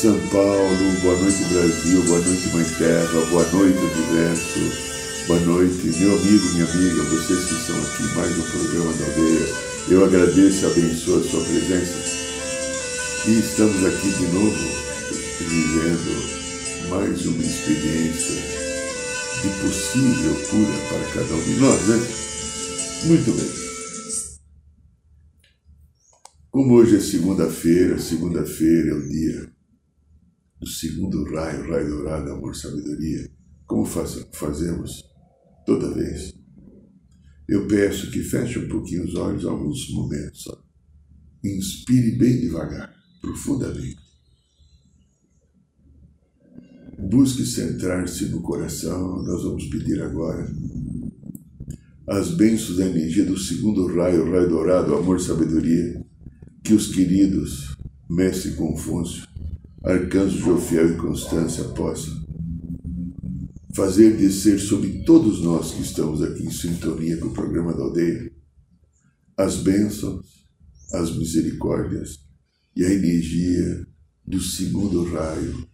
São Paulo. Boa noite, Brasil. Boa noite, Mãe Terra. Boa noite, Universo. Boa noite, meu amigo, minha amiga, vocês que estão aqui, mais um programa da aldeia. Eu agradeço e abençoo a sua presença. E estamos aqui de novo, vivendo mais uma experiência de possível cura para cada um de nós, né? Muito bem. Como hoje é segunda-feira, segunda-feira é o dia do segundo raio, raio dourado, amor, sabedoria, como faz, fazemos toda vez, eu peço que feche um pouquinho os olhos alguns momentos só. Inspire bem devagar, profundamente. Busque centrar-se no coração. Nós vamos pedir agora as bênçãos da energia do segundo raio, raio dourado, amor, sabedoria, que os queridos Mestre Confúcio, Arcanjo Jofiel e Constância possam fazer descer sobre todos nós que estamos aqui em sintonia com o programa da aldeia as bênçãos, as misericórdias e a energia do segundo raio,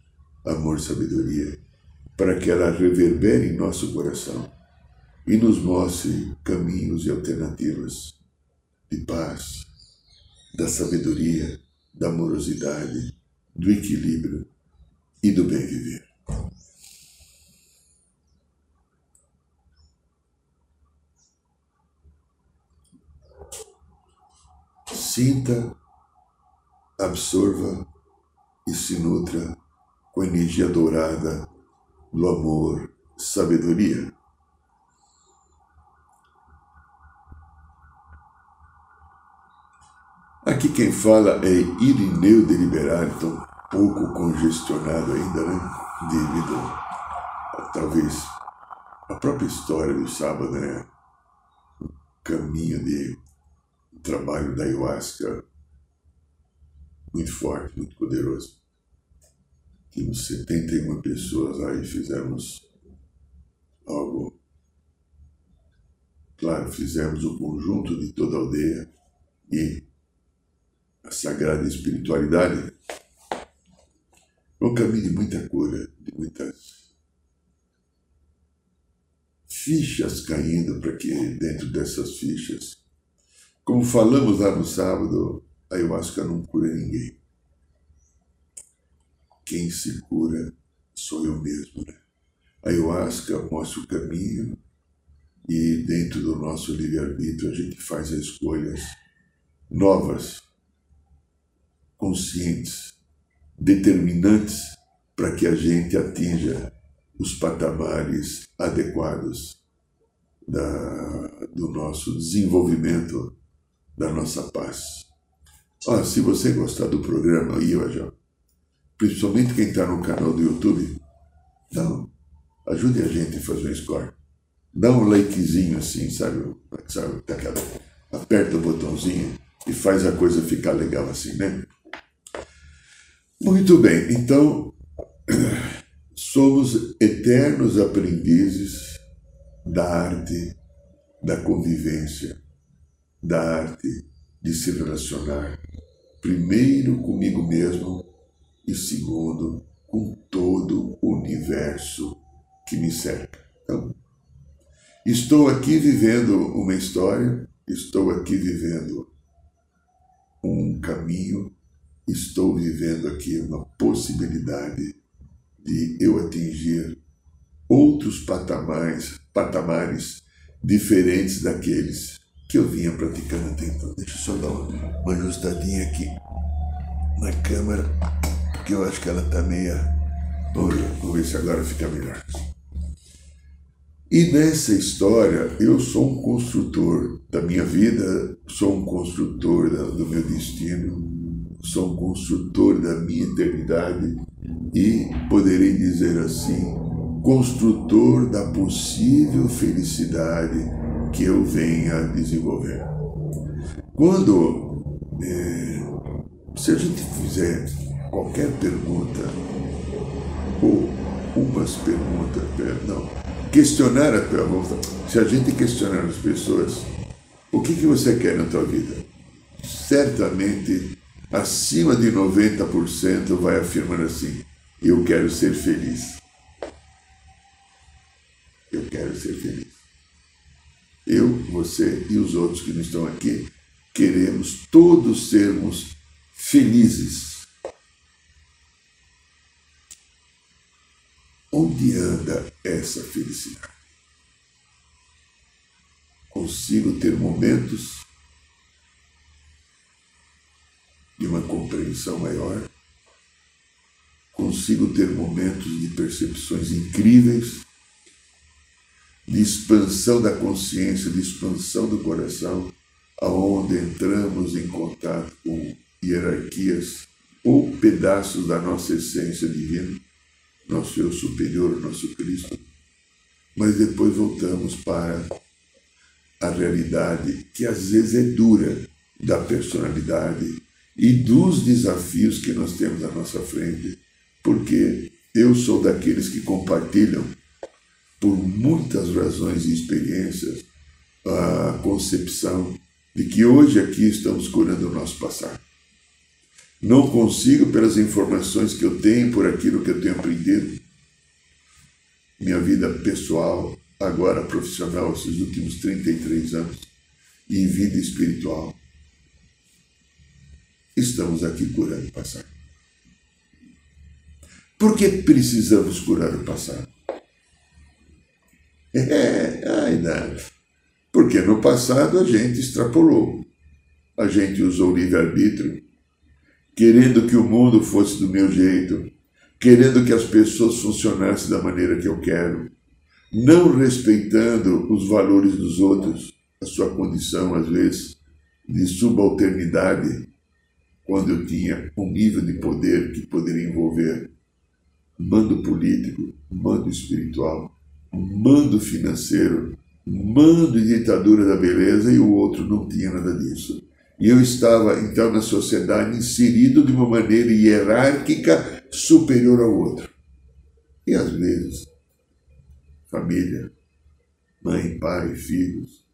amor, sabedoria, para que ela reverbere em nosso coração e nos mostre caminhos e alternativas de paz, da sabedoria, da amorosidade, do equilíbrio e do bem viver. Sinta, absorva e se nutra com a energia dourada do amor, sabedoria. Aqui quem fala é Irineu de Liberato, pouco congestionado ainda, né? Devido a, talvez a própria história do sábado, né? O caminho de trabalho da ayahuasca muito forte, muito poderoso. Tínhamos 71 pessoas e fizemos algo. Claro, fizemos o conjunto de toda a aldeia e a sagrada espiritualidade é um caminho de muita cura, de muitas fichas caindo para que dentro dessas fichas, como falamos lá no sábado, a ayahuasca não cura ninguém. Quem se cura sou eu mesmo. Né? A ayahuasca mostra o caminho e dentro do nosso livre-arbítrio a gente faz escolhas novas conscientes, determinantes para que a gente atinja os patamares adequados da, do nosso desenvolvimento, da nossa paz. Ah, se você gostar do programa aí, ó, principalmente quem está no canal do YouTube, não, ajude a gente a fazer um score. Dá um likezinho assim, sabe? sabe aquela, aperta o botãozinho e faz a coisa ficar legal assim, né? Muito bem, então somos eternos aprendizes da arte da convivência, da arte de se relacionar, primeiro comigo mesmo e segundo com todo o universo que me cerca. Então, estou aqui vivendo uma história, estou aqui vivendo um caminho estou vivendo aqui uma possibilidade de eu atingir outros patamares, patamares diferentes daqueles que eu vinha praticando até então. Deixa eu só dar uma ajustadinha aqui na câmera, porque eu acho que ela está meia. Vamos ver, ver se agora fica melhor. E nessa história, eu sou um construtor da minha vida, sou um construtor do meu destino, sou um construtor da minha eternidade e poderei dizer assim, construtor da possível felicidade que eu venha a desenvolver. Quando, é, se a gente fizer qualquer pergunta, ou umas perguntas, não, questionar a pergunta, se a gente questionar as pessoas, o que, que você quer na tua vida? Certamente, acima de 90% vai afirmar assim, eu quero ser feliz. Eu quero ser feliz. Eu, você e os outros que não estão aqui queremos todos sermos felizes. Onde anda essa felicidade? Consigo ter momentos de uma compreensão maior, consigo ter momentos de percepções incríveis, de expansão da consciência, de expansão do coração, aonde entramos em contato com hierarquias ou pedaços da nossa essência divina, nosso eu superior, nosso Cristo, mas depois voltamos para a realidade que às vezes é dura da personalidade e dos desafios que nós temos à nossa frente, porque eu sou daqueles que compartilham, por muitas razões e experiências, a concepção de que hoje aqui estamos curando o nosso passado. Não consigo, pelas informações que eu tenho, por aquilo que eu tenho aprendido, minha vida pessoal, agora profissional, esses últimos 33 anos, e vida espiritual. Estamos aqui curando o passado. Por que precisamos curar o passado? É, ai, não. Porque no passado a gente extrapolou, a gente usou o livre-arbítrio, querendo que o mundo fosse do meu jeito, querendo que as pessoas funcionassem da maneira que eu quero, não respeitando os valores dos outros, a sua condição, às vezes, de subalternidade, quando eu tinha um nível de poder que poderia envolver mando político, mando espiritual, mando financeiro, mando e ditadura da beleza e o outro não tinha nada disso. E eu estava, então, na sociedade inserido de uma maneira hierárquica superior ao outro. E às vezes, família, mãe, pai, filhos,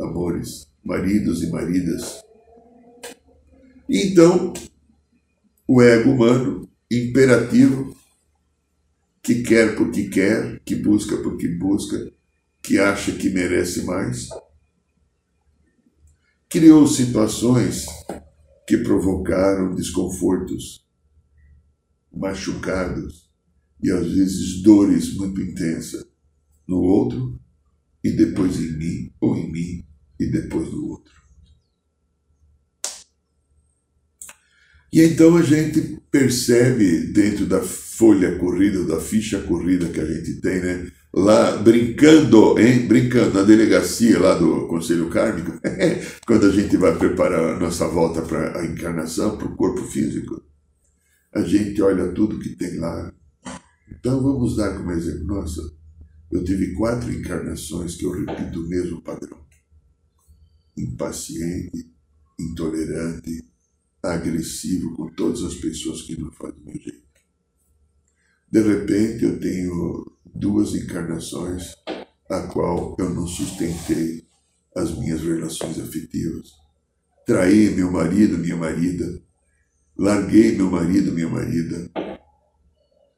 amores, maridos e maridas. Então, o ego humano, imperativo, que quer porque quer, que busca porque busca, que acha que merece mais, criou situações que provocaram desconfortos, machucados e às vezes dores muito intensas no outro e depois em mim, ou em mim e depois no outro. E então a gente percebe dentro da folha corrida, da ficha corrida que a gente tem, né? lá brincando, hein? Brincando na delegacia lá do Conselho Kármico, quando a gente vai preparar a nossa volta para a encarnação, para o corpo físico, a gente olha tudo que tem lá. Então vamos dar como exemplo, nossa, eu tive quatro encarnações que eu repito o mesmo padrão. Impaciente, intolerante, agressivo com todas as pessoas que não fazem o meu jeito. De repente eu tenho duas encarnações a qual eu não sustentei as minhas relações afetivas. Traí meu marido, minha marida, larguei meu marido, minha marida.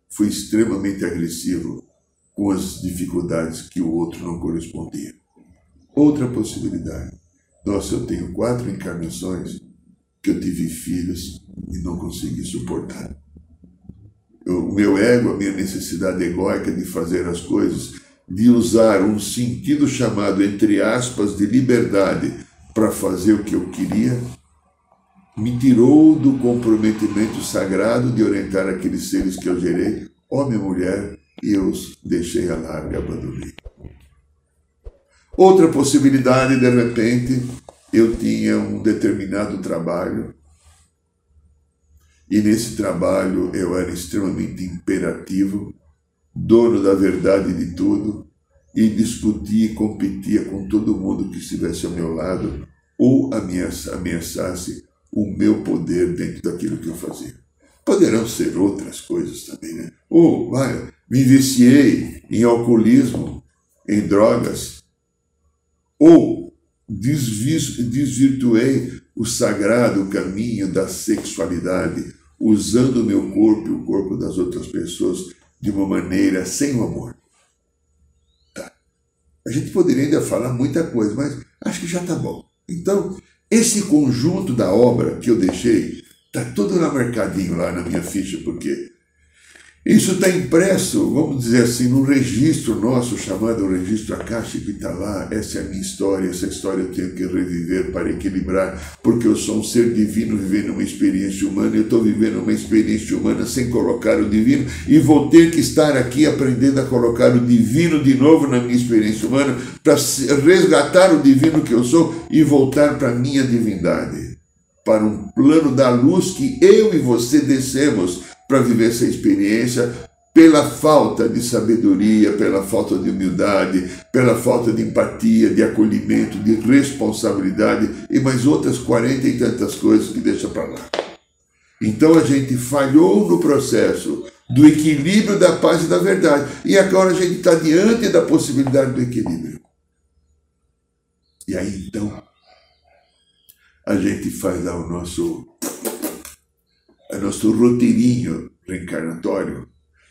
Fui extremamente agressivo com as dificuldades que o outro não correspondia. Outra possibilidade. Nossa, eu tenho quatro encarnações que eu tive filhos e não consegui suportar o meu ego, a minha necessidade egóica de fazer as coisas, de usar um sentido chamado, entre aspas, de liberdade para fazer o que eu queria, me tirou do comprometimento sagrado de orientar aqueles seres que eu gerei, homem e mulher, e eu os deixei a larga, abandonei. Outra possibilidade, de repente, eu tinha um determinado trabalho e nesse trabalho eu era extremamente imperativo, dono da verdade de tudo e discutia e competia com todo mundo que estivesse ao meu lado ou ameaçasse o meu poder dentro daquilo que eu fazia. Poderão ser outras coisas também, né? Ou, vai, me viciei em alcoolismo, em drogas, ou desvirtuei o sagrado caminho da sexualidade, usando o meu corpo e o corpo das outras pessoas de uma maneira sem o amor. Tá. A gente poderia ainda falar muita coisa, mas acho que já está bom. Então, esse conjunto da obra que eu deixei está todo lá marcadinho lá na minha ficha, porque isso está impresso, vamos dizer assim, num registro nosso chamado registro Akashico, está lá. Essa é a minha história, essa história eu tenho que reviver para equilibrar, porque eu sou um ser divino vivendo uma experiência humana, eu estou vivendo uma experiência humana sem colocar o divino, e vou ter que estar aqui aprendendo a colocar o divino de novo na minha experiência humana, para resgatar o divino que eu sou e voltar para a minha divindade, para um plano da luz que eu e você descemos para viver essa experiência pela falta de sabedoria, pela falta de humildade, pela falta de empatia, de acolhimento, de responsabilidade e mais outras quarenta e tantas coisas que deixa para lá. Então a gente falhou no processo do equilíbrio da paz e da verdade. E agora a gente está diante da possibilidade do equilíbrio. E aí então a gente faz lá o nosso é nosso roteirinho reencarnatório.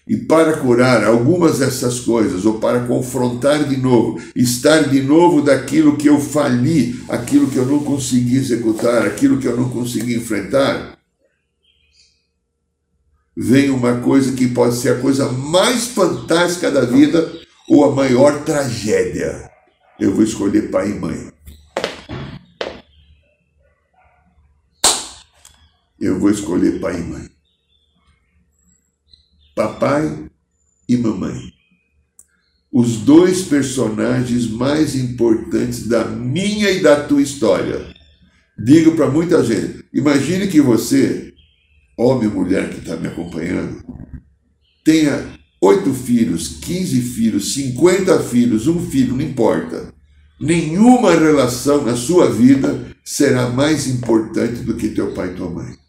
E para curar algumas dessas coisas, ou para confrontar de novo, estar de novo daquilo que eu fali, aquilo que eu não consegui executar, aquilo que eu não consegui enfrentar, vem uma coisa que pode ser a coisa mais fantástica da vida ou a maior tragédia. Eu vou escolher pai e mãe. Eu vou escolher pai e mãe. Papai e mamãe. Os dois personagens mais importantes da minha e da tua história. Digo para muita gente: imagine que você, homem ou mulher que está me acompanhando, tenha oito filhos, quinze filhos, cinquenta filhos, um filho, não importa. Nenhuma relação na sua vida será mais importante do que teu pai e tua mãe.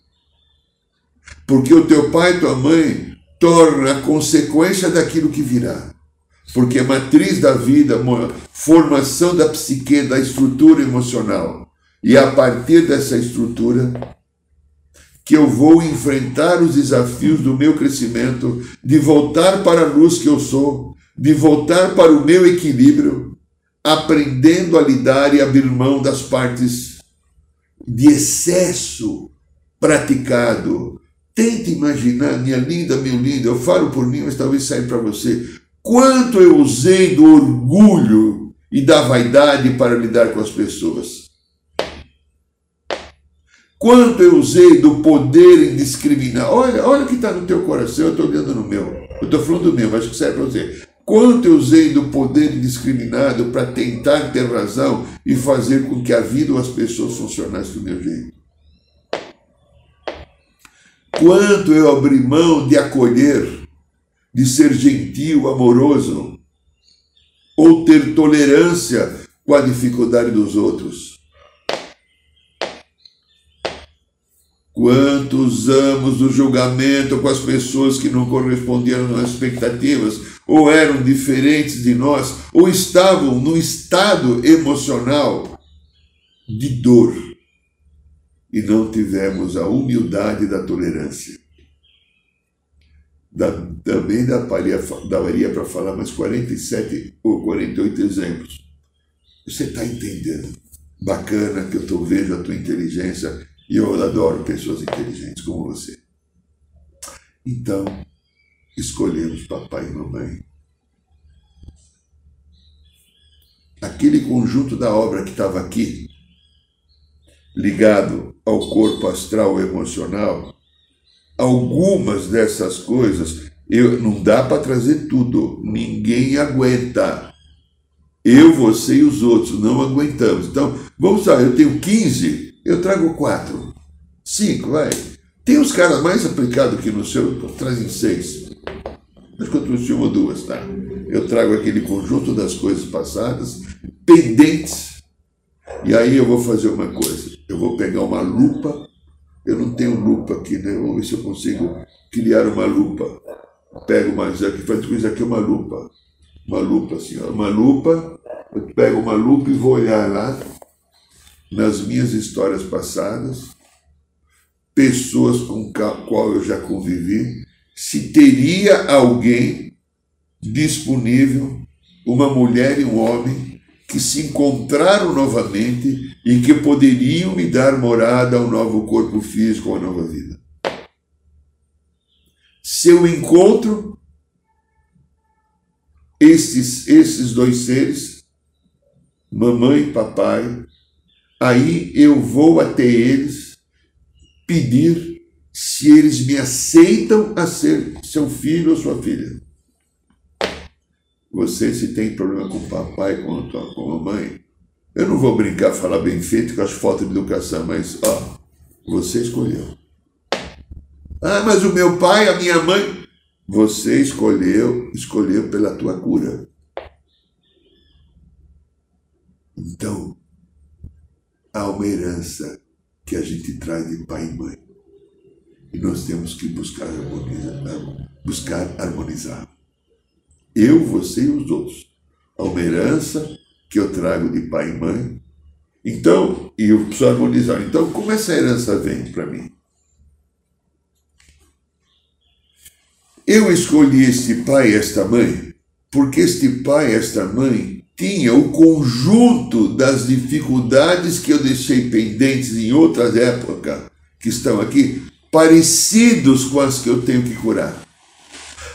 Porque o teu pai e tua mãe torna a consequência daquilo que virá. Porque a matriz da vida, formação da psique, da estrutura emocional. E a partir dessa estrutura, que eu vou enfrentar os desafios do meu crescimento, de voltar para a luz que eu sou, de voltar para o meu equilíbrio, aprendendo a lidar e abrir mão das partes de excesso praticado, Tente imaginar, minha linda, meu lindo, eu falo por mim, mas talvez saia para você. Quanto eu usei do orgulho e da vaidade para lidar com as pessoas. Quanto eu usei do poder indiscriminado. Olha, olha o que está no teu coração, eu estou olhando no meu. Eu estou falando do meu, mas que serve para você. Quanto eu usei do poder indiscriminado para tentar ter razão e fazer com que a vida ou as pessoas funcionassem do meu jeito quanto eu abri mão de acolher, de ser gentil, amoroso, ou ter tolerância com a dificuldade dos outros. Quanto usamos o julgamento com as pessoas que não correspondiam às expectativas, ou eram diferentes de nós, ou estavam num estado emocional de dor e não tivemos a humildade da tolerância. Da, também daria, daria para falar mais 47 ou 48 exemplos. Você está entendendo? Bacana que eu tô vendo a tua inteligência e eu adoro pessoas inteligentes como você. Então, escolhemos papai e mamãe. Aquele conjunto da obra que estava aqui, ligado ao corpo astral emocional, algumas dessas coisas eu, não dá para trazer tudo, ninguém aguenta. Eu, você e os outros não aguentamos. Então, vamos lá, eu tenho 15, eu trago 4. 5, vai. Tem os caras mais aplicados que no seu, trazem 6. Acho que eu trouxe uma ou duas, tá? Eu trago aquele conjunto das coisas passadas, pendentes, e aí eu vou fazer uma coisa. Eu vou pegar uma lupa, eu não tenho lupa aqui, né? Vamos ver se eu consigo criar uma lupa. Pego mais aqui, faz coisa aqui uma lupa. Uma lupa assim, ó. uma lupa, eu pego uma lupa e vou olhar lá nas minhas histórias passadas, pessoas com qual eu já convivi, se teria alguém disponível, uma mulher e um homem, que se encontraram novamente e que poderiam me dar morada ao novo corpo físico, à nova vida. Se eu encontro esses, esses dois seres, mamãe e papai, aí eu vou até eles pedir se eles me aceitam a ser seu filho ou sua filha. Você, se tem problema com o papai, com a, com a mamãe, eu não vou brincar, falar bem feito com as fotos de educação, mas, ó, você escolheu. Ah, mas o meu pai, a minha mãe. Você escolheu, escolheu pela tua cura. Então, há uma herança que a gente traz de pai e mãe. E nós temos que buscar harmonizar. Buscar harmonizar. Eu, você e os outros. Há uma herança que eu trago de pai e mãe. Então, e eu preciso harmonizar. Então, como essa herança vem para mim? Eu escolhi este pai e esta mãe porque este pai e esta mãe tinha o conjunto das dificuldades que eu deixei pendentes em outras épocas que estão aqui, parecidos com as que eu tenho que curar.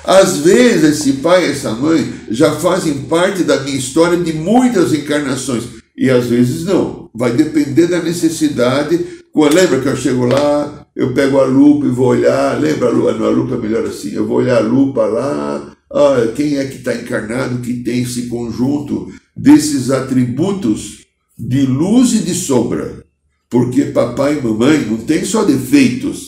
Às vezes, esse pai e essa mãe já fazem parte da minha história de muitas encarnações, e às vezes não. Vai depender da necessidade. Lembra que eu chego lá, eu pego a lupa e vou olhar, lembra a lupa, não, a lupa é melhor assim, eu vou olhar a lupa lá, ah, quem é que está encarnado que tem esse conjunto desses atributos de luz e de sombra? Porque papai e mamãe não tem só defeitos,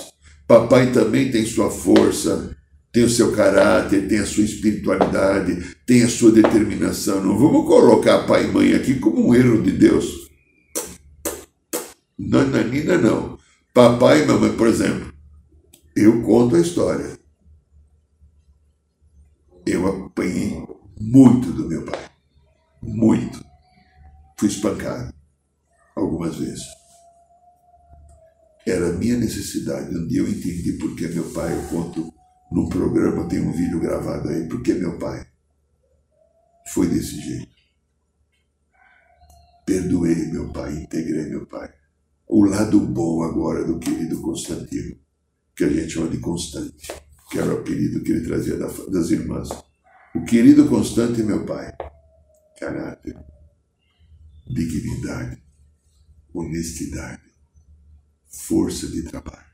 papai também tem sua força, tem o seu caráter, tem a sua espiritualidade, tem a sua determinação. Não vamos colocar pai e mãe aqui como um erro de Deus. Nananina não. Papai e mamãe, por exemplo, eu conto a história. Eu apanhei muito do meu pai. Muito. Fui espancado algumas vezes. Era a minha necessidade. Um dia eu entendi porque meu pai, eu conto num programa, tem um vídeo gravado aí, porque meu pai foi desse jeito. Perdoei meu pai, integrei meu pai o lado bom agora do querido Constantino, que a gente chama de Constante, que era o apelido que ele trazia das irmãs. O querido Constante, meu pai, caráter, dignidade, honestidade, força de trabalho.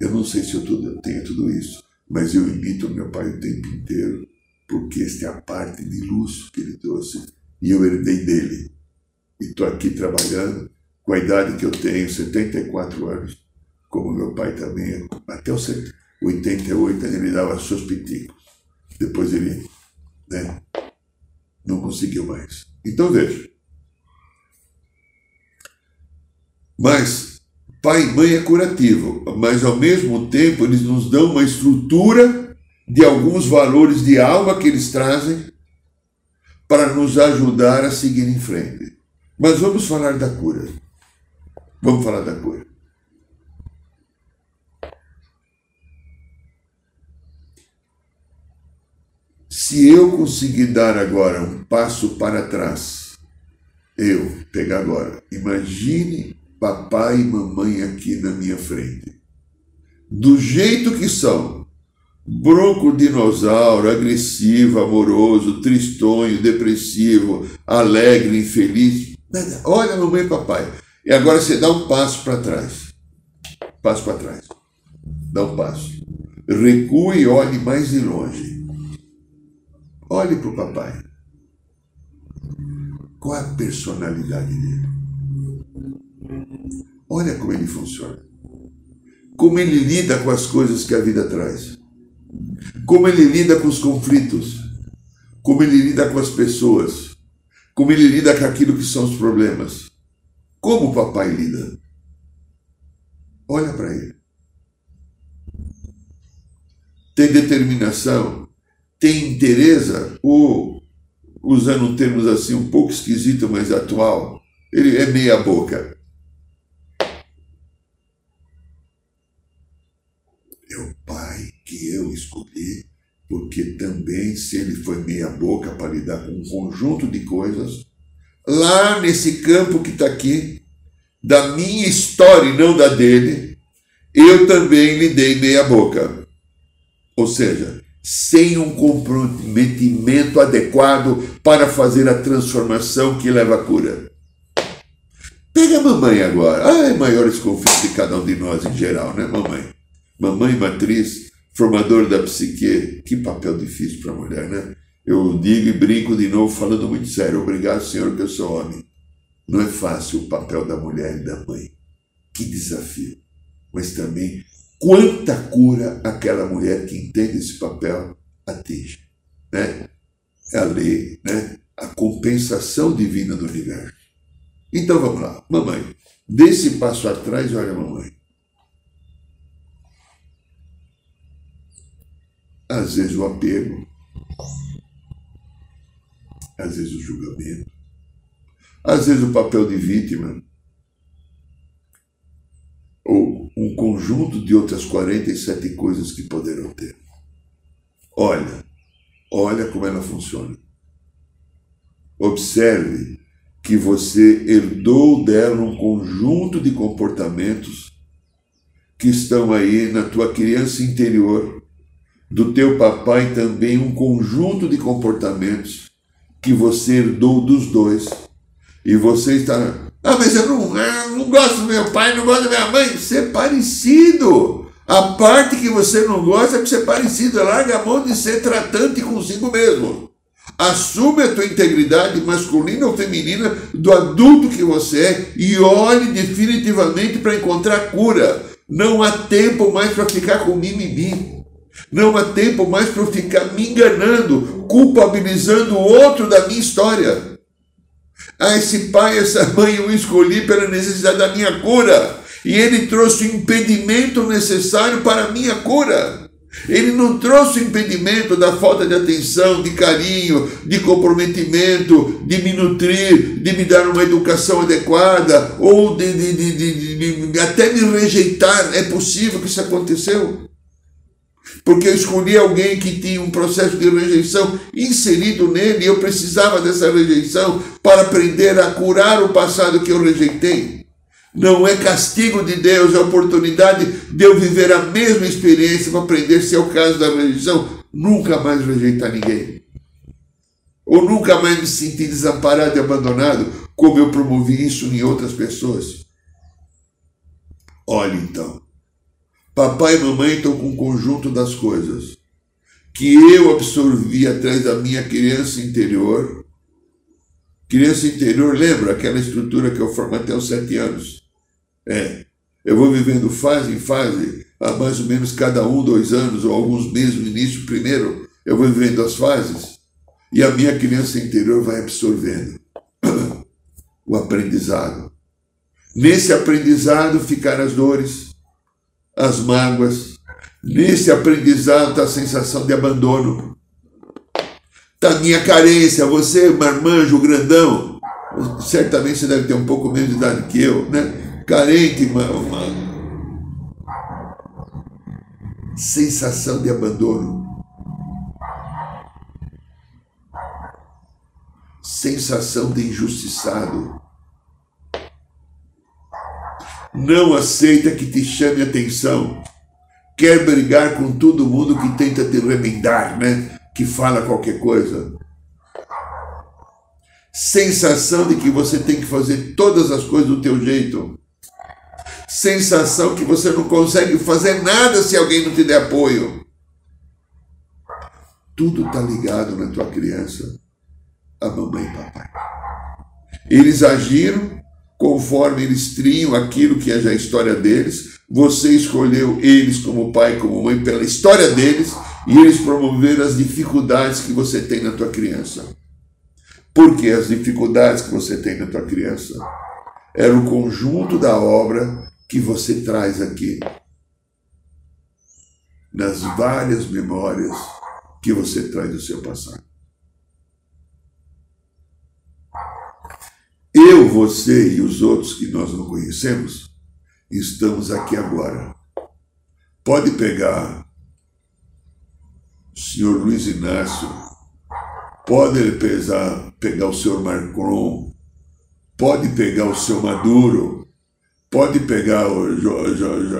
Eu não sei se eu tudo, tenho tudo isso, mas eu imito meu pai o tempo inteiro, porque esta é a parte de luz que ele trouxe e eu herdei dele. E estou aqui trabalhando com a idade que eu tenho, 74 anos, como meu pai também, até os 88 ele me dava seus piticos. Depois ele né, não conseguiu mais. Então veja. Mas pai e mãe é curativo, mas ao mesmo tempo eles nos dão uma estrutura de alguns valores de alma que eles trazem para nos ajudar a seguir em frente. Mas vamos falar da cura. Vamos falar da cura. Se eu conseguir dar agora um passo para trás, eu pegar agora, imagine papai e mamãe aqui na minha frente. Do jeito que são, bronco dinossauro, agressivo, amoroso, tristonho, depressivo, alegre, infeliz. Olha mamãe e papai. E agora você dá um passo para trás. Passo para trás. Dá um passo. Recue e olhe mais de longe. Olhe para o papai. Qual a personalidade dele? Olha como ele funciona. Como ele lida com as coisas que a vida traz. Como ele lida com os conflitos. Como ele lida com as pessoas. Como ele lida com aquilo que são os problemas. Como o papai lida. Olha para ele. Tem determinação, tem interesse, ou, usando termos assim um pouco esquisito, mas atual, ele é meia boca. É o pai que eu escolhi, porque também, se ele foi meia boca para lidar com um conjunto de coisas, lá nesse campo que está aqui, da minha história e não da dele, eu também lhe dei meia boca. Ou seja, sem um comprometimento adequado para fazer a transformação que leva à cura. Pega a mamãe agora. Ah, é maiores conflitos de cada um de nós em geral, né, mamãe? Mamãe matriz, formador da psique. Que papel difícil para a mulher, né? Eu digo e brinco de novo, falando muito sério. Obrigado, Senhor, que eu sou homem. Não é fácil o papel da mulher e da mãe. Que desafio. Mas também quanta cura aquela mulher que entende esse papel atinge. Né? É a lei, né? a compensação divina do universo. Então vamos lá, mamãe, desse passo atrás, olha mamãe. Às vezes o apego, às vezes o julgamento, às vezes o papel de vítima, ou um conjunto de outras 47 coisas que poderão ter. Olha, olha como ela funciona. Observe que você herdou dela um conjunto de comportamentos que estão aí na tua criança interior, do teu papai também um conjunto de comportamentos que você herdou dos dois. E você está ah, mas eu não, eu não gosto do meu pai, não gosto da minha mãe. Ser parecido. A parte que você não gosta é de ser parecido. Larga a mão de ser tratante consigo mesmo. Assume a tua integridade masculina ou feminina do adulto que você é e olhe definitivamente para encontrar cura. Não há tempo mais para ficar com mimimi. Não há tempo mais para ficar me enganando, culpabilizando o outro da minha história. Ah, esse pai, essa mãe eu escolhi pela necessidade da minha cura. E ele trouxe o impedimento necessário para a minha cura. Ele não trouxe o impedimento da falta de atenção, de carinho, de comprometimento, de me nutrir, de me dar uma educação adequada, ou de, de, de, de até me rejeitar. É possível que isso aconteceu? Porque eu escolhi alguém que tinha um processo de rejeição inserido nele e eu precisava dessa rejeição para aprender a curar o passado que eu rejeitei. Não é castigo de Deus, é oportunidade de eu viver a mesma experiência para aprender, se é o caso da rejeição, nunca mais rejeitar ninguém. Ou nunca mais me sentir desamparado e abandonado, como eu promovi isso em outras pessoas. Olhe então, Papai e mamãe estão com um conjunto das coisas que eu absorvi atrás da minha criança interior. Criança interior, lembra aquela estrutura que eu formo até os sete anos? É. Eu vou vivendo fase em fase, há mais ou menos cada um, dois anos, ou alguns meses no início, primeiro, eu vou vivendo as fases, e a minha criança interior vai absorvendo o aprendizado. Nesse aprendizado ficaram as dores, as mágoas. Nesse aprendizado está a sensação de abandono. Está a minha carência. Você, marmanjo, grandão, certamente você deve ter um pouco menos de idade que eu, né? Carente, uma, uma sensação de abandono. Sensação de injustiçado não aceita que te chame atenção, quer brigar com todo mundo que tenta te remendar, né? Que fala qualquer coisa. Sensação de que você tem que fazer todas as coisas do teu jeito. Sensação que você não consegue fazer nada se alguém não te der apoio. Tudo está ligado na tua criança a mamãe e papai. Eles agiram conforme eles tinham aquilo que é já a história deles. Você escolheu eles como pai, como mãe, pela história deles, e eles promoveram as dificuldades que você tem na tua criança. Porque as dificuldades que você tem na tua criança era o conjunto da obra que você traz aqui. Nas várias memórias que você traz do seu passado. Eu, você e os outros que nós não conhecemos, estamos aqui agora. Pode pegar o senhor Luiz Inácio, pode pesar, pegar o senhor Macron, pode pegar o seu Maduro, pode pegar o jo, jo, jo,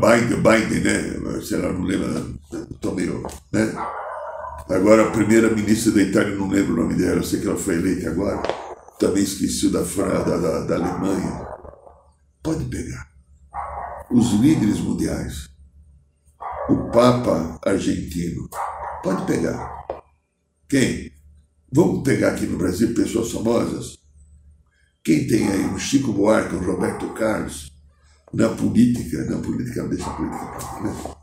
Biden, Biden, né? Sei lá, não lembro, estou meio, né? Agora a primeira ministra da Itália, não lembro o nome dela, eu sei que ela foi eleita agora também esqueci da, da, da, da Alemanha. Pode pegar. Os líderes mundiais. O Papa argentino. Pode pegar. Quem? Vamos pegar aqui no Brasil pessoas famosas? Quem tem aí o Chico Buarque, o Roberto Carlos? Na política, na política, deixa a política né?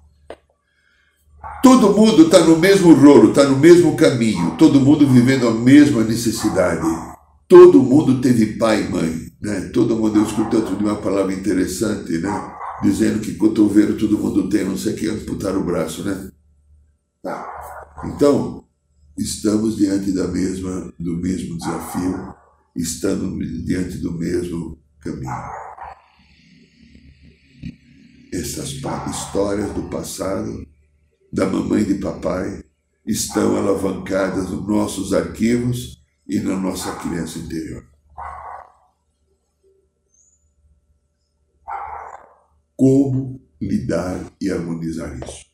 Todo mundo está no mesmo rolo, está no mesmo caminho, todo mundo vivendo a mesma necessidade. Todo mundo teve pai e mãe, né? Todo mundo, eu escutei outro uma palavra interessante, né? Dizendo que cotovelo todo mundo tem, não sei que amputar o braço, né? Tá. Então, estamos diante da mesma, do mesmo desafio, estando diante do mesmo caminho. Essas histórias do passado, da mamãe e de papai, estão alavancadas nos nossos arquivos e na nossa criança interior. Como lidar e harmonizar isso?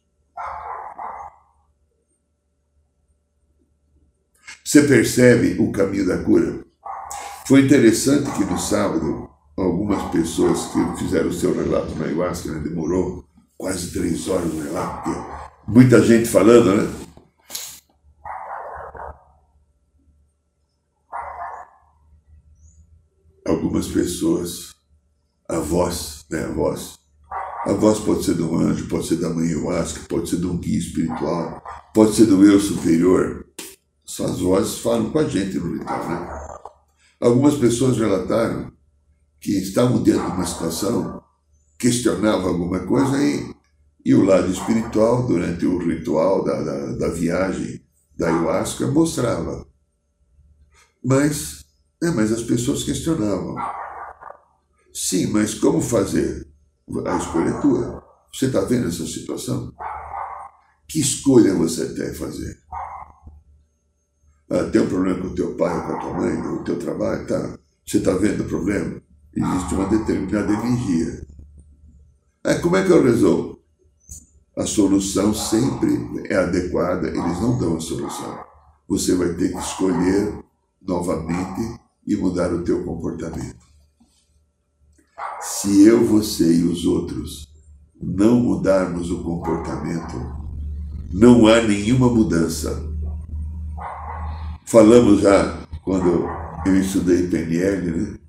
Você percebe o caminho da cura? Foi interessante que no sábado, algumas pessoas que fizeram o seu relato na ayahuasca, né, demorou quase três horas o relato, muita gente falando, né? Algumas pessoas, a voz, né, a voz. A voz pode ser de um anjo, pode ser da mãe ayahuasca, pode ser de um guia espiritual, pode ser do eu superior. Essas vozes falam com a gente no ritual, né? Algumas pessoas relataram que estavam diante de uma situação, questionavam alguma coisa e, e o lado espiritual, durante o ritual da, da, da viagem da ayahuasca, mostrava. Mas é, mas as pessoas questionavam. Sim, mas como fazer? A escolha é tua. Você está vendo essa situação? Que escolha você tem fazer? Ah, tem um problema com o teu pai ou com a tua mãe, ou o teu trabalho, tá? Você está vendo o problema? Existe uma determinada energia. É, como é que eu resolvo? A solução sempre é adequada, eles não dão a solução. Você vai ter que escolher novamente e mudar o teu comportamento. Se eu, você e os outros não mudarmos o comportamento, não há nenhuma mudança. Falamos já quando eu estudei PNL, né?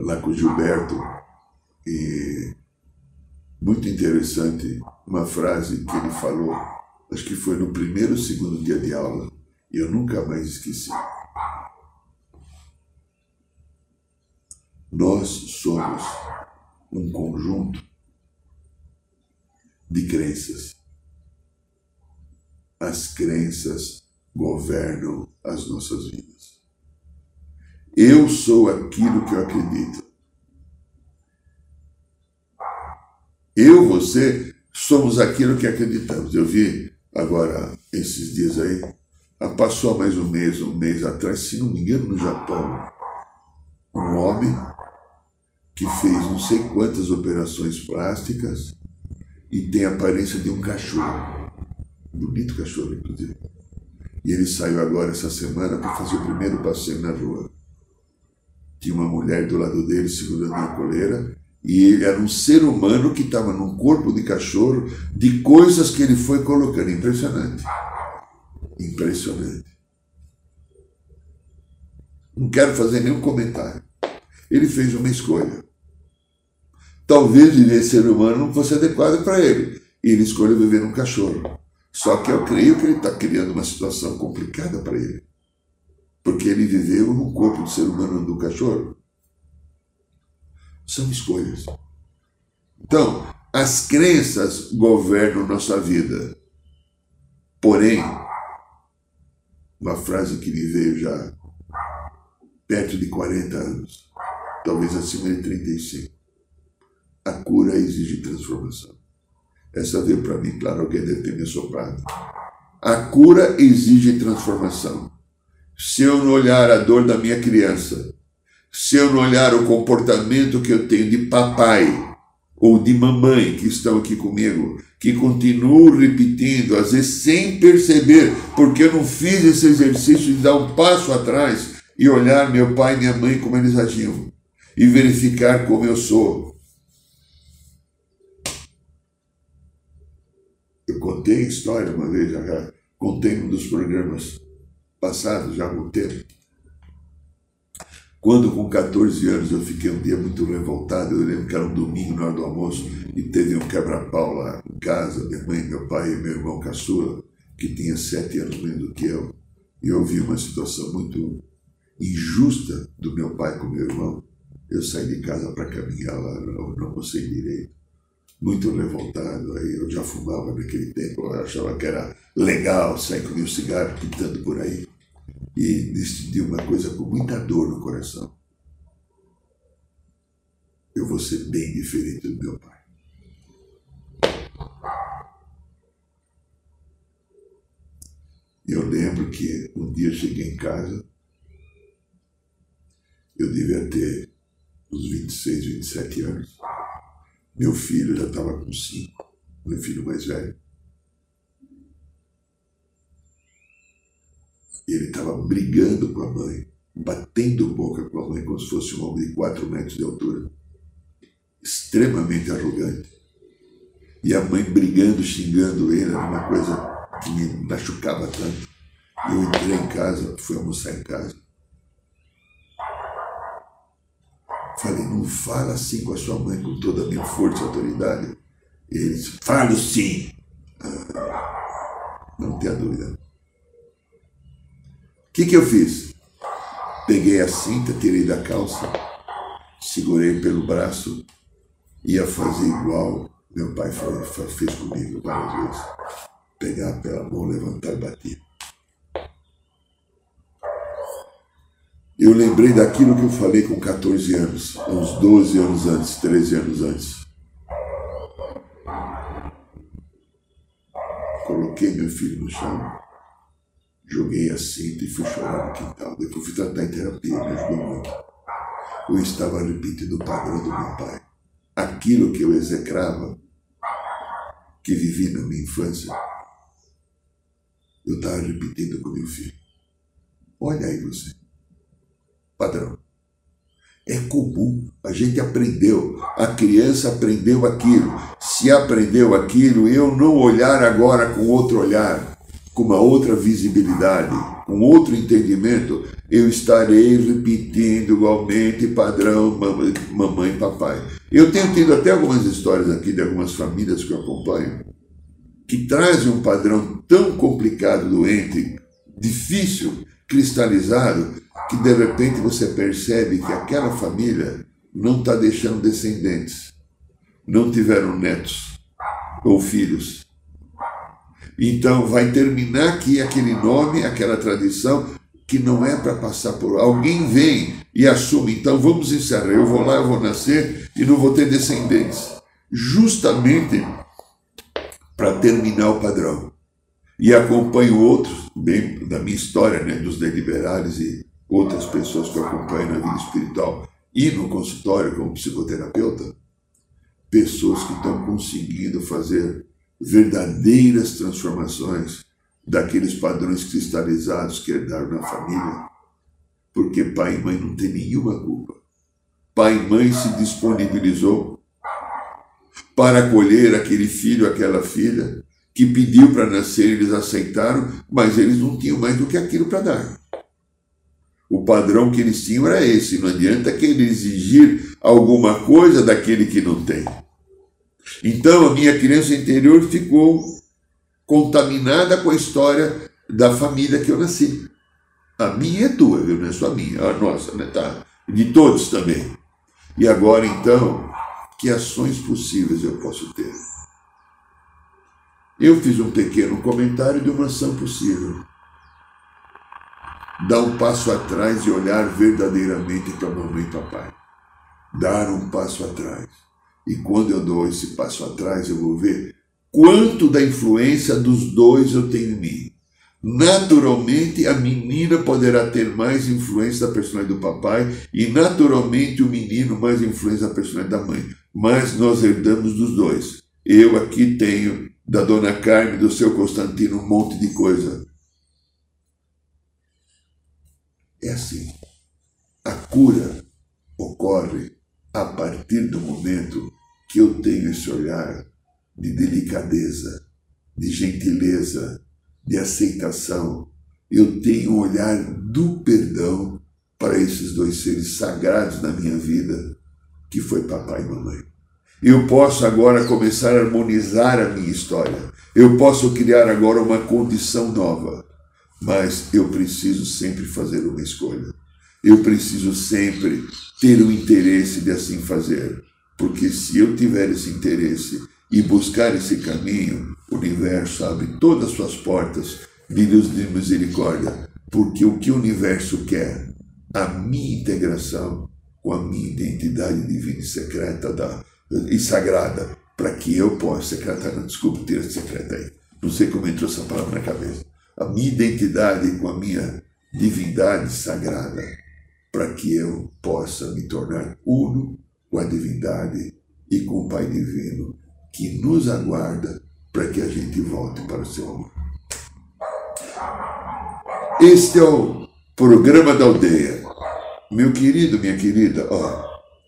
lá com o Gilberto, e muito interessante uma frase que ele falou, acho que foi no primeiro ou segundo dia de aula, e eu nunca mais esqueci. Nós somos um conjunto de crenças. As crenças governam as nossas vidas. Eu sou aquilo que eu acredito. Eu, você, somos aquilo que acreditamos. Eu vi agora, esses dias aí, passou mais um mês, um mês atrás, se não me engano, no Japão, um homem que fez não sei quantas operações plásticas e tem a aparência de um cachorro. Bonito cachorro, inclusive. E ele saiu agora essa semana para fazer o primeiro passeio na rua. Tinha uma mulher do lado dele segurando uma coleira e ele era um ser humano que estava num corpo de cachorro de coisas que ele foi colocando. Impressionante. Impressionante. Não quero fazer nenhum comentário. Ele fez uma escolha. Talvez viver ser humano não fosse adequado para ele. E ele escolheu viver um cachorro. Só que eu creio que ele está criando uma situação complicada para ele. Porque ele viveu num corpo de ser humano do cachorro. São escolhas. Então, as crenças governam nossa vida. Porém, uma frase que me veio já perto de 40 anos, talvez acima de 35. A cura exige transformação. Essa veio para mim, claro, alguém deve ter me soprado. A cura exige transformação. Se eu não olhar a dor da minha criança, se eu não olhar o comportamento que eu tenho de papai ou de mamãe que estão aqui comigo, que continuo repetindo, às vezes sem perceber, porque eu não fiz esse exercício de dar um passo atrás e olhar meu pai e minha mãe como eles agiam e verificar como eu sou. Eu contei a história uma vez, já contei um dos programas passados, já há algum tempo. Quando, com 14 anos, eu fiquei um dia muito revoltado, eu lembro que era um domingo na hora do almoço e teve um quebra-pau lá em casa, minha mãe, meu pai e meu irmão caçula, que tinha sete anos menos do que eu. E eu vi uma situação muito injusta do meu pai com meu irmão. Eu saí de casa para caminhar lá, não, não consegui direito. Muito revoltado, aí eu já fumava naquele tempo, eu achava que era legal sair com meu cigarro pintando por aí. E decidi uma coisa com muita dor no coração. Eu vou ser bem diferente do meu pai. Eu lembro que um dia eu cheguei em casa eu devia ter uns 26, 27 anos. Meu filho já estava com 5, meu filho mais velho. Ele estava brigando com a mãe, batendo boca com a mãe como se fosse um homem de 4 metros de altura. Extremamente arrogante. E a mãe brigando, xingando ele, era uma coisa que me machucava tanto. Eu entrei em casa, fui almoçar em casa. Falei, não fala assim com a sua mãe com toda a minha força e autoridade. Ele disse, falo sim. Ah, não tenha dúvida. O que, que eu fiz? Peguei a cinta, tirei da calça, segurei pelo braço, ia fazer igual meu pai fez comigo várias vezes. Pegar pela mão, levantar e bater. Eu lembrei daquilo que eu falei com 14 anos, uns 12 anos antes, 13 anos antes. Coloquei meu filho no chão, joguei a cinta e fui chorar no quintal. Depois fui tratar em terapia, me ajudou muito. Eu estava repetindo o padrão do meu pai. Aquilo que eu execrava, que vivi na minha infância, eu estava repetindo com meu filho. Olha aí você padrão. É comum, a gente aprendeu, a criança aprendeu aquilo. Se aprendeu aquilo, eu não olhar agora com outro olhar, com uma outra visibilidade, com outro entendimento, eu estarei repetindo igualmente padrão mamãe e papai. Eu tenho tido até algumas histórias aqui de algumas famílias que eu acompanho, que trazem um padrão tão complicado, doente, difícil, cristalizado, que de repente você percebe que aquela família não está deixando descendentes, não tiveram netos ou filhos. Então vai terminar aqui aquele nome, aquela tradição que não é para passar por. Alguém vem e assume, então vamos encerrar. Eu vou lá, eu vou nascer e não vou ter descendentes. Justamente para terminar o padrão. E acompanho outros, bem da minha história, né, dos deliberares e outras pessoas que eu acompanho na vida espiritual e no consultório como psicoterapeuta, pessoas que estão conseguindo fazer verdadeiras transformações daqueles padrões cristalizados que herdaram na família, porque pai e mãe não têm nenhuma culpa. Pai e mãe se disponibilizou para acolher aquele filho, aquela filha que pediu para nascer, eles aceitaram, mas eles não tinham mais do que aquilo para dar. O padrão que eles tinham era esse. Não adianta querer exigir alguma coisa daquele que não tem. Então a minha criança interior ficou contaminada com a história da família que eu nasci. A minha é tua, viu? Não é só a minha, a nossa, né? Tá? De todos também. E agora então, que ações possíveis eu posso ter? Eu fiz um pequeno comentário de uma ação possível. Dar um passo atrás e olhar verdadeiramente para mamãe e papai. Dar um passo atrás. E quando eu dou esse passo atrás, eu vou ver quanto da influência dos dois eu tenho em mim. Naturalmente, a menina poderá ter mais influência da personalidade do papai e, naturalmente, o menino mais influência da personalidade da mãe. Mas nós herdamos dos dois. Eu aqui tenho da dona Carmen, do seu Constantino, um monte de coisa. É assim. A cura ocorre a partir do momento que eu tenho esse olhar de delicadeza, de gentileza, de aceitação. Eu tenho um olhar do perdão para esses dois seres sagrados na minha vida, que foi papai e mamãe. Eu posso agora começar a harmonizar a minha história. Eu posso criar agora uma condição nova. Mas eu preciso sempre fazer uma escolha. Eu preciso sempre ter o interesse de assim fazer. Porque se eu tiver esse interesse e buscar esse caminho, o universo abre todas as suas portas de luz de misericórdia. Porque o que o universo quer? A minha integração com a minha identidade divina e secreta da, e sagrada, para que eu possa, secreta, não, desculpa, tira secreta aí. Não sei como entrou essa palavra na cabeça. A minha identidade com a minha divindade sagrada, para que eu possa me tornar uno com a divindade e com o Pai Divino que nos aguarda para que a gente volte para o seu amor. Este é o programa da aldeia. Meu querido, minha querida, ó,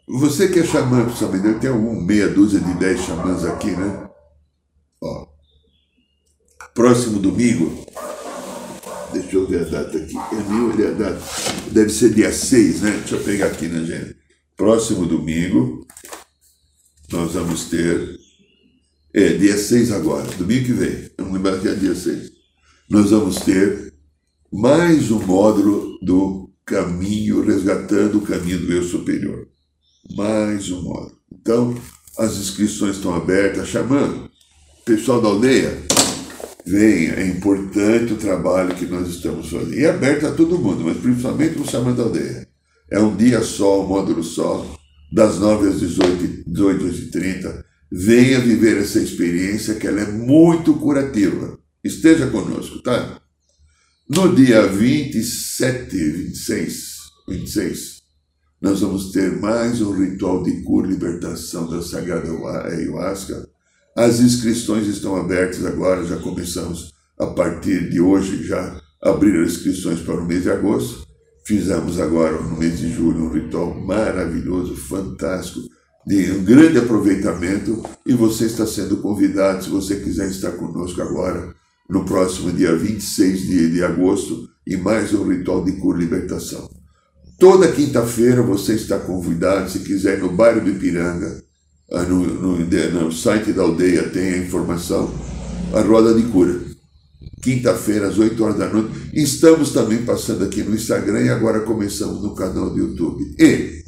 você que é xamã, principalmente, tem um meia dúzia de dez xamãs aqui, né? Ó, próximo domingo, deixa eu ver a data aqui, eu nem olhei a data, deve ser dia 6, né? Deixa eu pegar aqui, né, gente? Próximo domingo, nós vamos ter é, dia 6 agora, domingo que vem, não lembro que é dia 6. Nós vamos ter mais um módulo do caminho, resgatando o caminho do eu superior. Mais um módulo. Então, as inscrições estão abertas, chamando. Pessoal da aldeia, venha, é importante o trabalho que nós estamos fazendo. E é aberto a todo mundo, mas principalmente o chamando da aldeia. É um dia só, um módulo só, das 9 às 18, 18 às 30 Venha viver essa experiência que ela é muito curativa. Esteja conosco, tá? No dia 27, 26, 26, nós vamos ter mais um ritual de cura e libertação da Sagrada Ayahuasca. As inscrições estão abertas agora, já começamos a partir de hoje, já abrir as inscrições para o mês de agosto. Fizemos agora, no mês de julho, um ritual maravilhoso, fantástico, de um grande aproveitamento e você está sendo convidado, se você quiser estar conosco agora, no próximo dia 26 de, de agosto, em mais um ritual de cura e libertação. Toda quinta-feira você está convidado, se quiser, no bairro do Ipiranga, no, no, no site da aldeia tem a informação, a roda de cura. Quinta-feira, às 8 horas da noite. Estamos também passando aqui no Instagram e agora começamos no canal do YouTube. E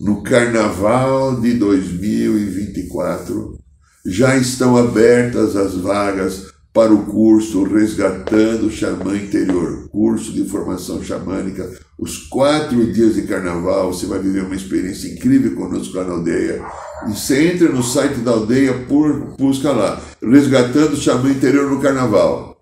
no Carnaval de 2024, já estão abertas as vagas para o curso Resgatando o Xamã Interior, curso de formação xamânica. Os quatro dias de carnaval, você vai viver uma experiência incrível conosco lá na aldeia. E você entra no site da aldeia, por, busca lá, Resgatando o Xamã Interior no Carnaval.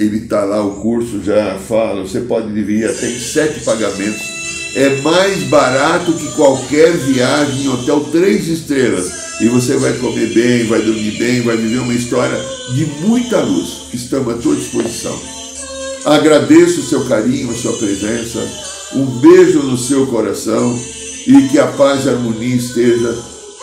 Ele está lá, o curso já fala, você pode dividir até em sete pagamentos é mais barato que qualquer viagem em hotel três estrelas. E você vai comer bem, vai dormir bem, vai viver uma história de muita luz. Estamos à tua disposição. Agradeço o seu carinho, a sua presença. Um beijo no seu coração e que a paz e a harmonia esteja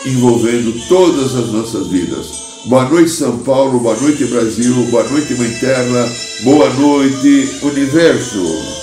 envolvendo todas as nossas vidas. Boa noite, São Paulo. Boa noite, Brasil. Boa noite, Mãe Terra. Boa noite, Universo.